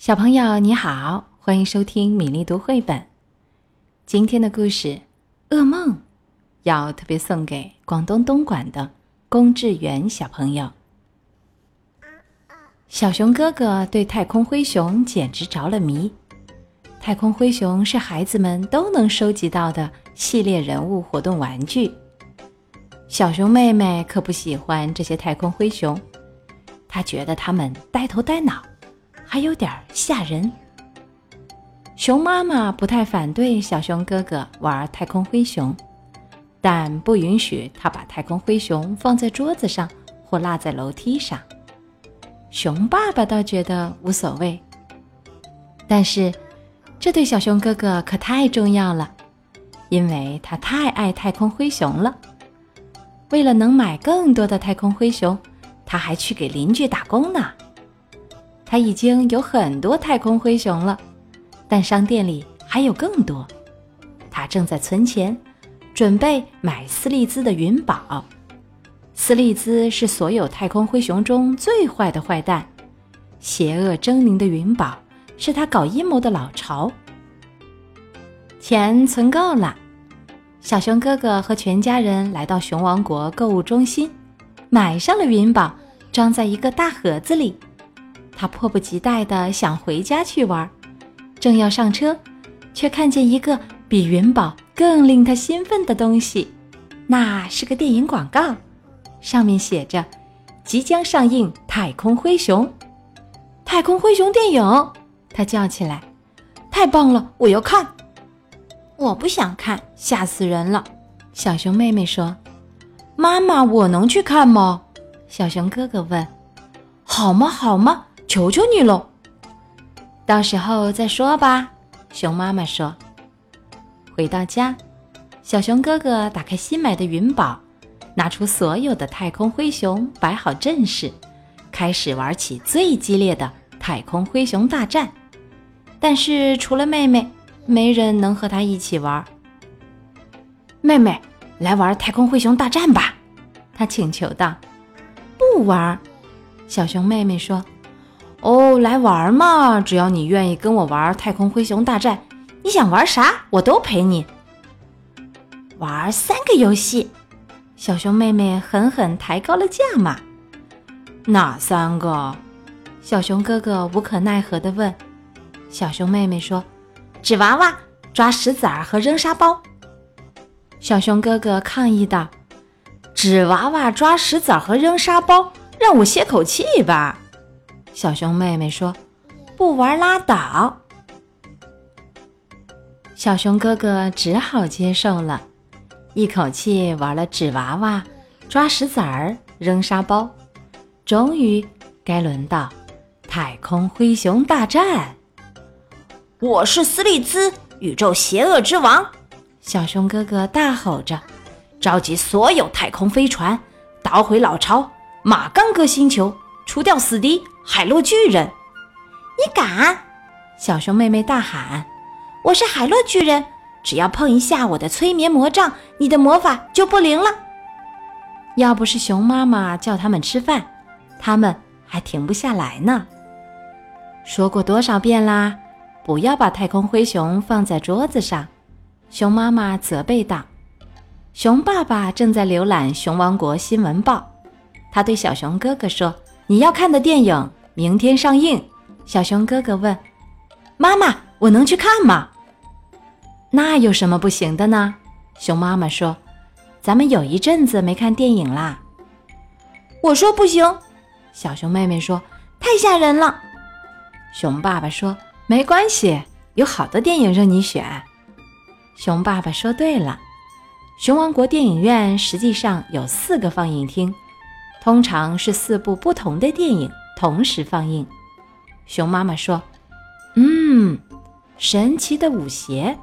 小朋友你好，欢迎收听米粒读绘本。今天的故事《噩梦》要特别送给广东东莞的龚志远小朋友。小熊哥哥对太空灰熊简直着了迷。太空灰熊是孩子们都能收集到的系列人物活动玩具。小熊妹妹可不喜欢这些太空灰熊，她觉得它们呆头呆脑。还有点吓人。熊妈妈不太反对小熊哥哥玩太空灰熊，但不允许他把太空灰熊放在桌子上或落在楼梯上。熊爸爸倒觉得无所谓，但是这对小熊哥哥可太重要了，因为他太爱太空灰熊了。为了能买更多的太空灰熊，他还去给邻居打工呢。他已经有很多太空灰熊了，但商店里还有更多。他正在存钱，准备买斯利兹的云宝。斯利兹是所有太空灰熊中最坏的坏蛋，邪恶狰狞的云宝是他搞阴谋的老巢。钱存够了，小熊哥哥和全家人来到熊王国购物中心，买上了云宝，装在一个大盒子里。他迫不及待地想回家去玩，正要上车，却看见一个比云宝更令他兴奋的东西。那是个电影广告，上面写着“即将上映太空灰熊”。太空灰熊电影，他叫起来：“太棒了，我要看！”我不想看，吓死人了。小熊妹妹说：“妈妈，我能去看吗？”小熊哥哥问：“好吗？好吗？”求求你喽！到时候再说吧。熊妈妈说。回到家，小熊哥哥打开新买的云宝，拿出所有的太空灰熊，摆好阵势，开始玩起最激烈的太空灰熊大战。但是除了妹妹，没人能和他一起玩。妹妹，来玩太空灰熊大战吧！他请求道。不玩，小熊妹妹说。哦，来玩嘛！只要你愿意跟我玩太空灰熊大战，你想玩啥我都陪你。玩三个游戏，小熊妹妹狠狠抬高了价码。哪三个？小熊哥哥无可奈何地问。小熊妹妹说：“纸娃娃、抓石子儿和扔沙包。”小熊哥哥抗议道：“纸娃娃、抓石子儿和扔沙包，让我歇口气吧。”小熊妹妹说：“不玩拉倒。”小熊哥哥只好接受了，一口气玩了纸娃娃、抓石子儿、扔沙包，终于该轮到太空灰熊大战。我是斯利兹，宇宙邪恶之王！小熊哥哥大吼着，召集所有太空飞船，捣毁老巢马刚哥星球，除掉死敌。海洛巨人，你敢！小熊妹妹大喊：“我是海洛巨人，只要碰一下我的催眠魔杖，你的魔法就不灵了。”要不是熊妈妈叫他们吃饭，他们还停不下来呢。说过多少遍啦，不要把太空灰熊放在桌子上。熊妈妈责备道。熊爸爸正在浏览熊王国新闻报，他对小熊哥哥说。你要看的电影明天上映，小熊哥哥问：“妈妈，我能去看吗？”那有什么不行的呢？熊妈妈说：“咱们有一阵子没看电影啦。”我说不行，小熊妹妹说：“太吓人了。”熊爸爸说：“没关系，有好多电影任你选。”熊爸爸说：“对了，熊王国电影院实际上有四个放映厅。”通常是四部不同的电影同时放映。熊妈妈说：“嗯，神奇的舞鞋，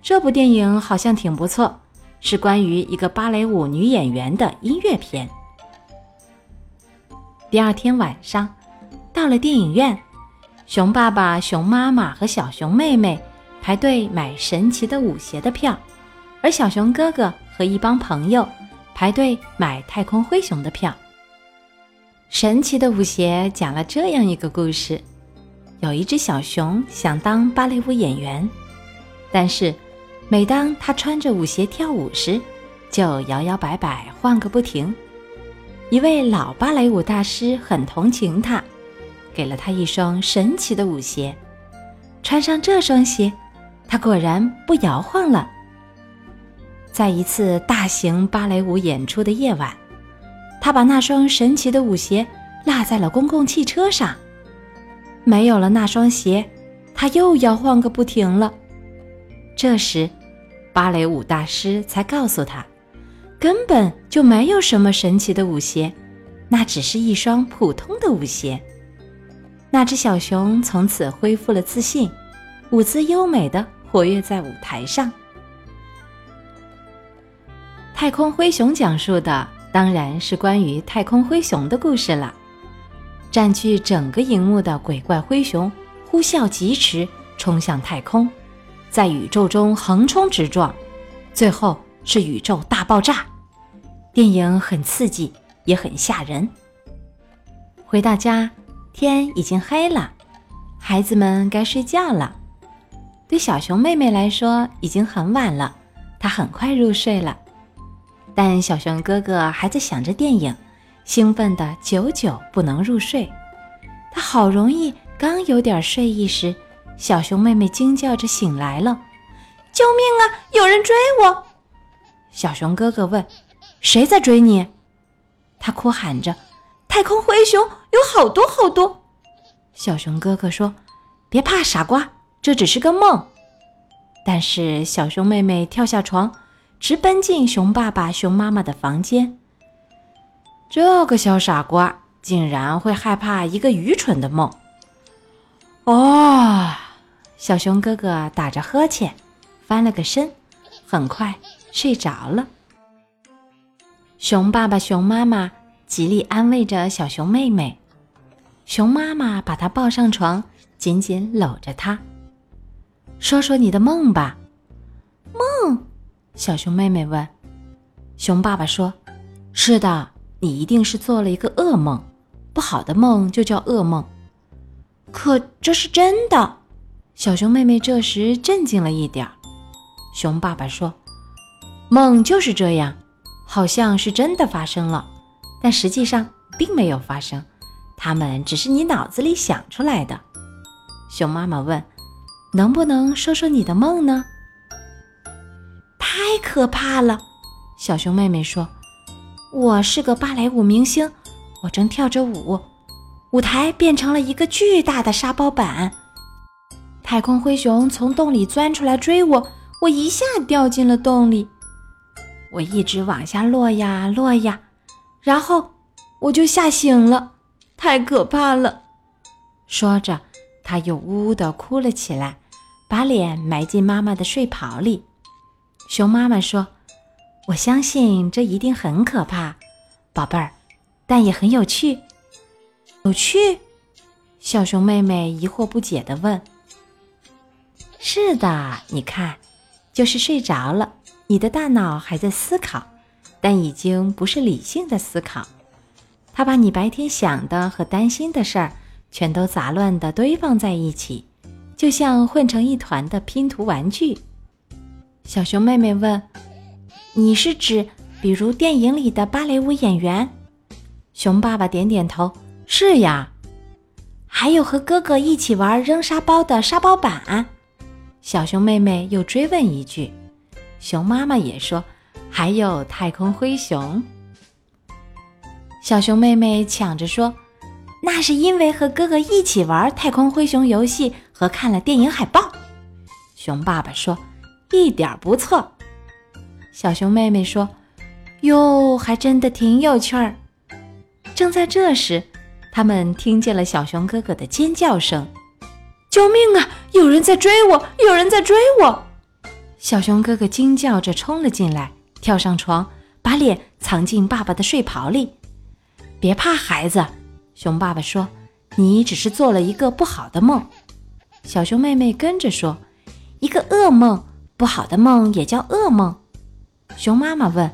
这部电影好像挺不错，是关于一个芭蕾舞女演员的音乐片。”第二天晚上，到了电影院，熊爸爸、熊妈妈和小熊妹妹排队买神奇的舞鞋的票，而小熊哥哥和一帮朋友。排队买太空灰熊的票。神奇的舞鞋讲了这样一个故事：有一只小熊想当芭蕾舞演员，但是每当它穿着舞鞋跳舞时，就摇摇摆摆晃个不停。一位老芭蕾舞大师很同情它，给了它一双神奇的舞鞋。穿上这双鞋，它果然不摇晃了。在一次大型芭蕾舞演出的夜晚，他把那双神奇的舞鞋落在了公共汽车上。没有了那双鞋，他又摇晃个不停了。这时，芭蕾舞大师才告诉他，根本就没有什么神奇的舞鞋，那只是一双普通的舞鞋。那只小熊从此恢复了自信，舞姿优美的活跃在舞台上。太空灰熊讲述的当然是关于太空灰熊的故事了。占据整个荧幕的鬼怪灰熊呼啸疾驰，冲向太空，在宇宙中横冲直撞，最后是宇宙大爆炸。电影很刺激，也很吓人。回到家，天已经黑了，孩子们该睡觉了。对小熊妹妹来说，已经很晚了，她很快入睡了。但小熊哥哥还在想着电影。兴奋的久久不能入睡，他好容易刚有点睡意时，小熊妹妹惊叫着醒来了：“救命啊！有人追我！”小熊哥哥问：“谁在追你？”他哭喊着：“太空灰熊有好多好多！”小熊哥哥说：“别怕，傻瓜，这只是个梦。”但是小熊妹妹跳下床，直奔进熊爸爸、熊妈妈的房间。这个小傻瓜竟然会害怕一个愚蠢的梦！哦，小熊哥哥打着呵欠，翻了个身，很快睡着了。熊爸爸、熊妈妈极力安慰着小熊妹妹，熊妈妈把她抱上床，紧紧搂着她，说：“说你的梦吧。”小熊妹妹问。熊爸爸说：“是的。”你一定是做了一个噩梦，不好的梦就叫噩梦。可这是真的。小熊妹妹这时镇静了一点儿。熊爸爸说：“梦就是这样，好像是真的发生了，但实际上并没有发生，它们只是你脑子里想出来的。”熊妈妈问：“能不能说说你的梦呢？”太可怕了，小熊妹妹说。我是个芭蕾舞明星，我正跳着舞，舞台变成了一个巨大的沙包板。太空灰熊从洞里钻出来追我，我一下掉进了洞里。我一直往下落呀落呀，然后我就吓醒了，太可怕了。说着，他又呜呜地哭了起来，把脸埋进妈妈的睡袍里。熊妈妈说。我相信这一定很可怕，宝贝儿，但也很有趣。有趣？小熊妹妹疑惑不解地问。是的，你看，就是睡着了，你的大脑还在思考，但已经不是理性的思考。它把你白天想的和担心的事儿，全都杂乱地堆放在一起，就像混成一团的拼图玩具。小熊妹妹问。你是指，比如电影里的芭蕾舞演员？熊爸爸点点头：“是呀。”还有和哥哥一起玩扔沙包的沙包板。小熊妹妹又追问一句。熊妈妈也说：“还有太空灰熊。”小熊妹妹抢着说：“那是因为和哥哥一起玩太空灰熊游戏和看了电影海报。”熊爸爸说：“一点不错。”小熊妹妹说：“哟，还真的挺有趣儿。”正在这时，他们听见了小熊哥哥的尖叫声：“救命啊！有人在追我！有人在追我！”小熊哥哥惊叫着冲了进来，跳上床，把脸藏进爸爸的睡袍里。“别怕，孩子。”熊爸爸说，“你只是做了一个不好的梦。”小熊妹妹跟着说：“一个噩梦，不好的梦也叫噩梦。”熊妈妈问：“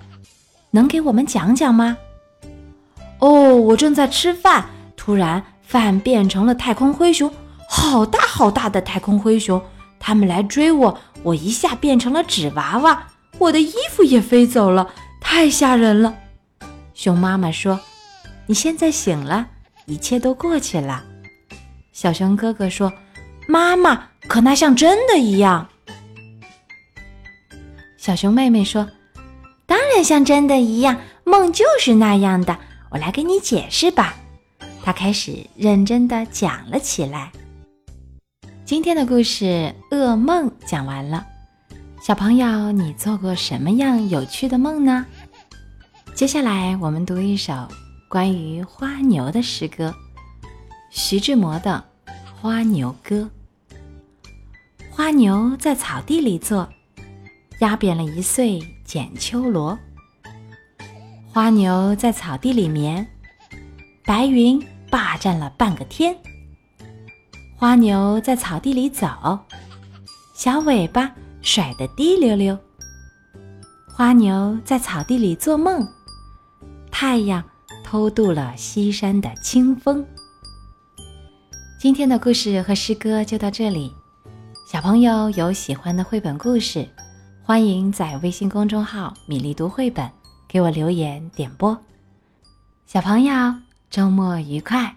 能给我们讲讲吗？”哦，我正在吃饭，突然饭变成了太空灰熊，好大好大的太空灰熊，他们来追我，我一下变成了纸娃娃，我的衣服也飞走了，太吓人了。熊妈妈说：“你现在醒了，一切都过去了。”小熊哥哥说：“妈妈，可那像真的一样。”小熊妹妹说：“当然像真的一样，梦就是那样的。我来给你解释吧。”她开始认真的讲了起来。今天的故事《噩梦》讲完了，小朋友，你做过什么样有趣的梦呢？接下来我们读一首关于花牛的诗歌，徐志摩的《花牛歌》。花牛在草地里坐。压扁了一穗剪秋萝，花牛在草地里眠，白云霸占了半个天。花牛在草地里走，小尾巴甩得滴溜溜。花牛在草地里做梦，太阳偷渡了西山的清风。今天的故事和诗歌就到这里，小朋友有喜欢的绘本故事。欢迎在微信公众号“米粒读绘本”给我留言点播，小朋友周末愉快。